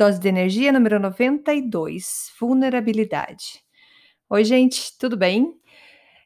Dose de energia número 92, vulnerabilidade. Oi, gente, tudo bem?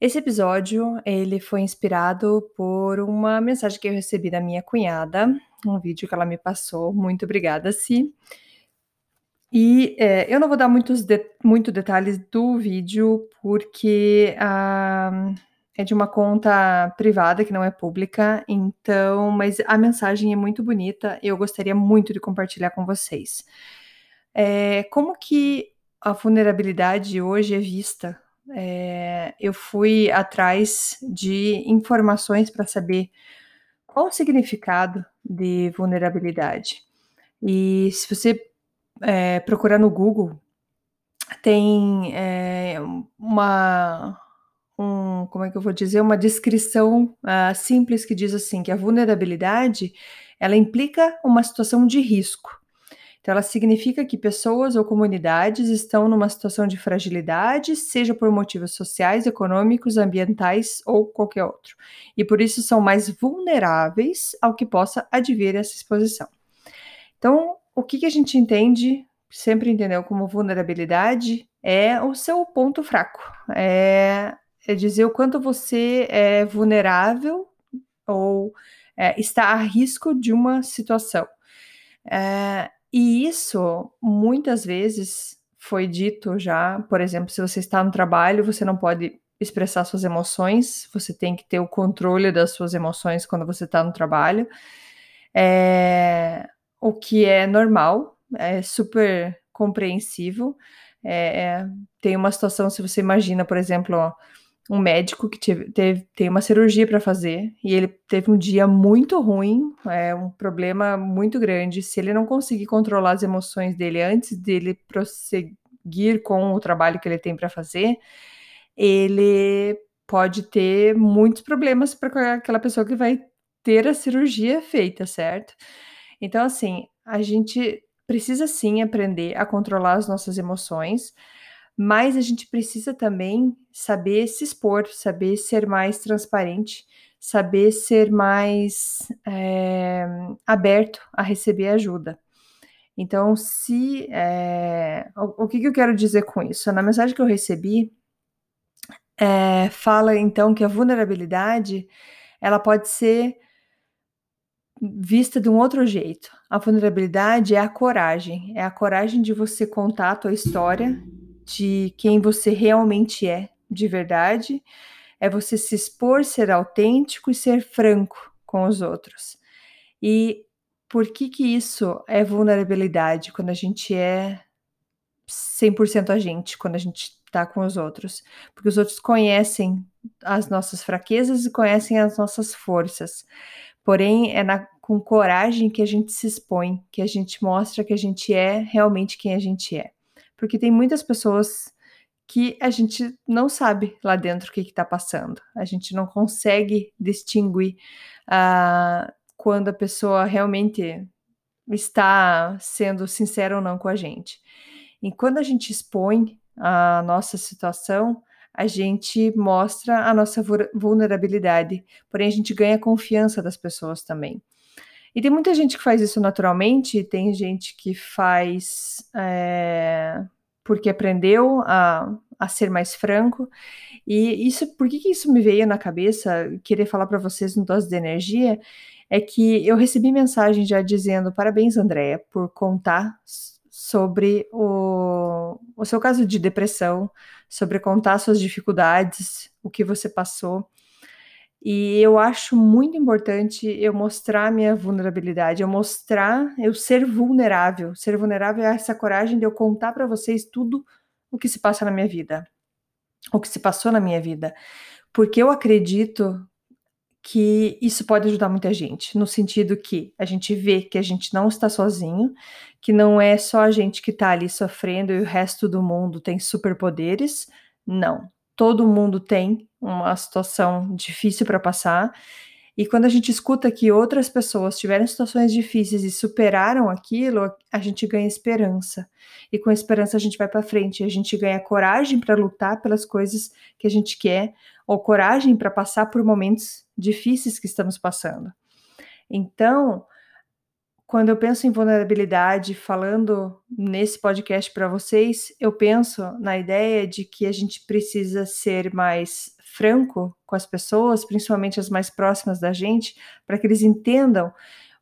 Esse episódio, ele foi inspirado por uma mensagem que eu recebi da minha cunhada, um vídeo que ela me passou. Muito obrigada, Si. E é, eu não vou dar muitos de, muito detalhes do vídeo, porque ah, é de uma conta privada que não é pública, então, mas a mensagem é muito bonita e eu gostaria muito de compartilhar com vocês. É, como que a vulnerabilidade hoje é vista? É, eu fui atrás de informações para saber qual o significado de vulnerabilidade. E se você é, procurar no Google, tem é, uma um, como é que eu vou dizer, uma descrição uh, simples que diz assim que a vulnerabilidade ela implica uma situação de risco. Então, ela significa que pessoas ou comunidades estão numa situação de fragilidade, seja por motivos sociais, econômicos, ambientais ou qualquer outro. E por isso são mais vulneráveis ao que possa advir essa exposição. Então, o que, que a gente entende, sempre entendeu como vulnerabilidade, é o seu ponto fraco. É é dizer o quanto você é vulnerável ou é, está a risco de uma situação. É, e isso muitas vezes foi dito já, por exemplo, se você está no trabalho, você não pode expressar suas emoções, você tem que ter o controle das suas emoções quando você está no trabalho, é, o que é normal, é super compreensível. É, é tem uma situação, se você imagina, por exemplo, ó, um médico que teve, teve tem uma cirurgia para fazer e ele teve um dia muito ruim, é um problema muito grande. Se ele não conseguir controlar as emoções dele antes dele prosseguir com o trabalho que ele tem para fazer, ele pode ter muitos problemas para aquela pessoa que vai ter a cirurgia feita, certo? Então, assim, a gente precisa sim aprender a controlar as nossas emoções mas a gente precisa também saber se expor, saber ser mais transparente, saber ser mais é, aberto a receber ajuda. Então, se é, o, o, que, que eu quero dizer com isso? Na mensagem que eu recebi, é, fala então que a vulnerabilidade ela pode ser vista de um outro jeito. A vulnerabilidade é a coragem, é a coragem de você contar a tua história de quem você realmente é, de verdade, é você se expor, ser autêntico e ser franco com os outros. E por que que isso é vulnerabilidade quando a gente é 100% a gente, quando a gente está com os outros? Porque os outros conhecem as nossas fraquezas e conhecem as nossas forças. Porém, é na, com coragem que a gente se expõe, que a gente mostra que a gente é realmente quem a gente é porque tem muitas pessoas que a gente não sabe lá dentro o que está passando. A gente não consegue distinguir uh, quando a pessoa realmente está sendo sincera ou não com a gente. E quando a gente expõe a nossa situação, a gente mostra a nossa vulnerabilidade, porém a gente ganha confiança das pessoas também. E tem muita gente que faz isso naturalmente, tem gente que faz é, porque aprendeu a, a ser mais franco. E isso, por que, que isso me veio na cabeça, querer falar para vocês no Dose de Energia, é que eu recebi mensagem já dizendo parabéns, Andréia, por contar sobre o, o seu caso de depressão, sobre contar suas dificuldades, o que você passou. E eu acho muito importante eu mostrar minha vulnerabilidade, eu mostrar, eu ser vulnerável. Ser vulnerável é essa coragem de eu contar para vocês tudo o que se passa na minha vida, o que se passou na minha vida. Porque eu acredito que isso pode ajudar muita gente, no sentido que a gente vê que a gente não está sozinho, que não é só a gente que está ali sofrendo e o resto do mundo tem superpoderes. Não, todo mundo tem uma situação difícil para passar. E quando a gente escuta que outras pessoas tiveram situações difíceis e superaram aquilo, a gente ganha esperança. E com esperança a gente vai para frente, a gente ganha coragem para lutar pelas coisas que a gente quer, ou coragem para passar por momentos difíceis que estamos passando. Então, quando eu penso em vulnerabilidade, falando nesse podcast para vocês, eu penso na ideia de que a gente precisa ser mais franco com as pessoas, principalmente as mais próximas da gente, para que eles entendam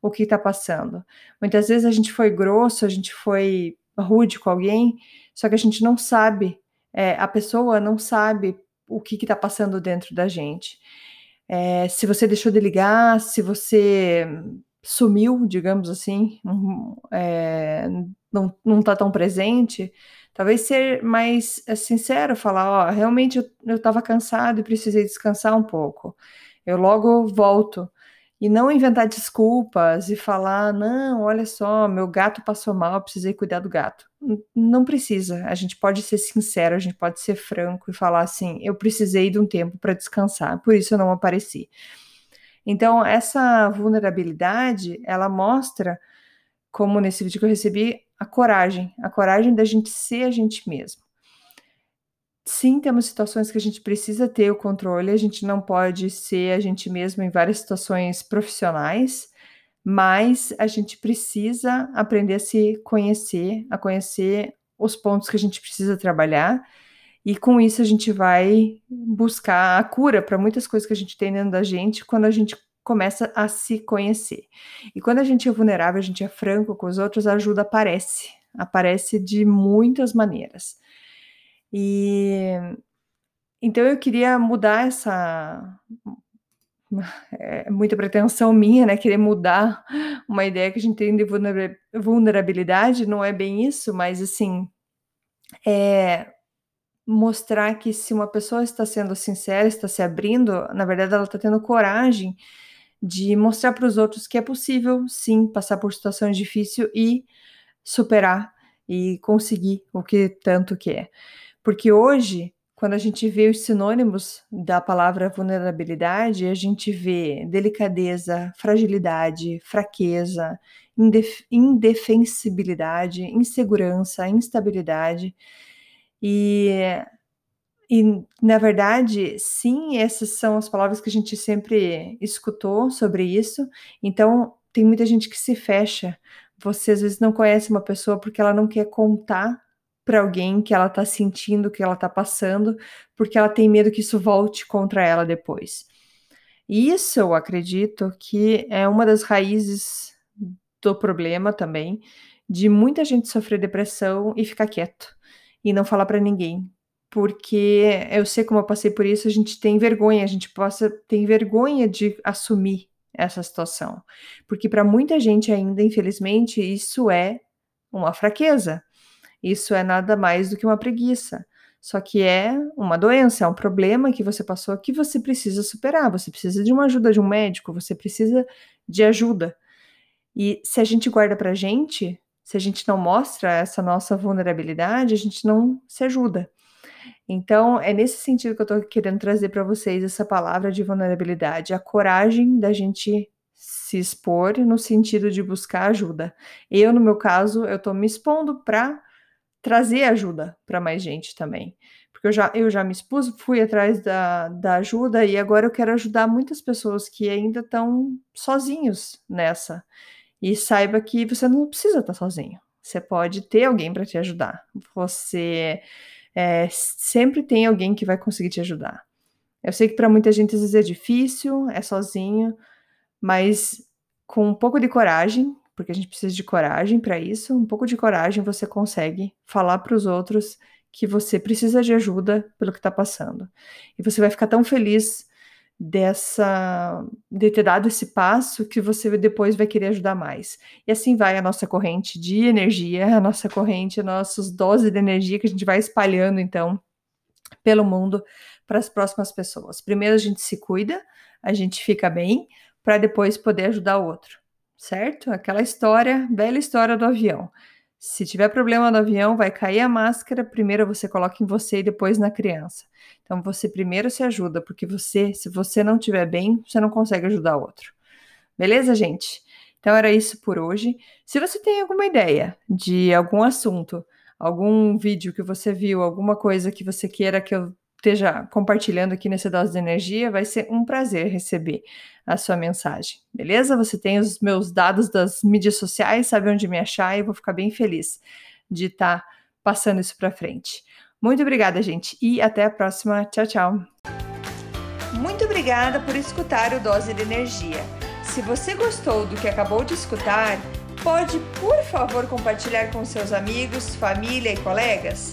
o que está passando. Muitas vezes a gente foi grosso, a gente foi rude com alguém, só que a gente não sabe, é, a pessoa não sabe o que está passando dentro da gente. É, se você deixou de ligar, se você sumiu, digamos assim, é, não, não tá tão presente, talvez ser mais é, sincero, falar, ó, realmente eu, eu tava cansado e precisei descansar um pouco. Eu logo volto. E não inventar desculpas e falar, não, olha só, meu gato passou mal, precisei cuidar do gato. Não precisa. A gente pode ser sincero, a gente pode ser franco e falar assim: eu precisei de um tempo para descansar, por isso eu não apareci. Então, essa vulnerabilidade, ela mostra, como nesse vídeo que eu recebi, a coragem, a coragem da gente ser a gente mesmo. Sim, temos situações que a gente precisa ter o controle, a gente não pode ser a gente mesmo em várias situações profissionais, mas a gente precisa aprender a se conhecer, a conhecer os pontos que a gente precisa trabalhar, e com isso a gente vai buscar a cura para muitas coisas que a gente tem dentro da gente quando a gente começa a se conhecer. E quando a gente é vulnerável, a gente é franco com os outros, a ajuda aparece, aparece de muitas maneiras. E então eu queria mudar essa é muita pretensão minha, né? Querer mudar uma ideia que a gente tem de vulnerabilidade, não é bem isso, mas assim, é mostrar que se uma pessoa está sendo sincera, está se abrindo, na verdade ela está tendo coragem de mostrar para os outros que é possível, sim, passar por situações difíceis e superar e conseguir o que tanto quer. Porque hoje, quando a gente vê os sinônimos da palavra vulnerabilidade, a gente vê delicadeza, fragilidade, fraqueza, indef indefensibilidade, insegurança, instabilidade. E, e, na verdade, sim, essas são as palavras que a gente sempre escutou sobre isso. Então, tem muita gente que se fecha. Você às vezes não conhece uma pessoa porque ela não quer contar para alguém que ela está sentindo, que ela está passando, porque ela tem medo que isso volte contra ela depois. E isso eu acredito que é uma das raízes do problema também, de muita gente sofrer depressão e ficar quieto e não falar para ninguém. Porque eu sei como eu passei por isso, a gente tem vergonha, a gente possa tem vergonha de assumir essa situação. Porque para muita gente ainda, infelizmente, isso é uma fraqueza. Isso é nada mais do que uma preguiça. Só que é uma doença, é um problema que você passou que você precisa superar. Você precisa de uma ajuda de um médico, você precisa de ajuda. E se a gente guarda pra gente, se a gente não mostra essa nossa vulnerabilidade, a gente não se ajuda. Então, é nesse sentido que eu estou querendo trazer para vocês essa palavra de vulnerabilidade, a coragem da gente se expor no sentido de buscar ajuda. Eu, no meu caso, eu estou me expondo para trazer ajuda para mais gente também. Porque eu já, eu já me expus, fui atrás da, da ajuda e agora eu quero ajudar muitas pessoas que ainda estão sozinhos nessa. E saiba que você não precisa estar sozinho. Você pode ter alguém para te ajudar. Você é, sempre tem alguém que vai conseguir te ajudar. Eu sei que para muita gente às vezes é difícil, é sozinho, mas com um pouco de coragem, porque a gente precisa de coragem para isso. Um pouco de coragem você consegue falar para os outros que você precisa de ajuda pelo que está passando. E você vai ficar tão feliz dessa de ter dado esse passo que você depois vai querer ajudar mais. E assim vai a nossa corrente de energia, a nossa corrente, nossas doses de energia que a gente vai espalhando então pelo mundo para as próximas pessoas. Primeiro a gente se cuida, a gente fica bem para depois poder ajudar o outro, certo? Aquela história, velha história do avião. Se tiver problema no avião, vai cair a máscara, primeiro você coloca em você e depois na criança. Então você primeiro se ajuda, porque você, se você não estiver bem, você não consegue ajudar o outro. Beleza, gente? Então era isso por hoje. Se você tem alguma ideia de algum assunto, algum vídeo que você viu, alguma coisa que você queira que eu esteja compartilhando aqui nesse Dose de Energia, vai ser um prazer receber a sua mensagem, beleza? Você tem os meus dados das mídias sociais, sabe onde me achar e vou ficar bem feliz de estar tá passando isso para frente. Muito obrigada, gente, e até a próxima. Tchau, tchau. Muito obrigada por escutar o Dose de Energia. Se você gostou do que acabou de escutar, pode, por favor, compartilhar com seus amigos, família e colegas?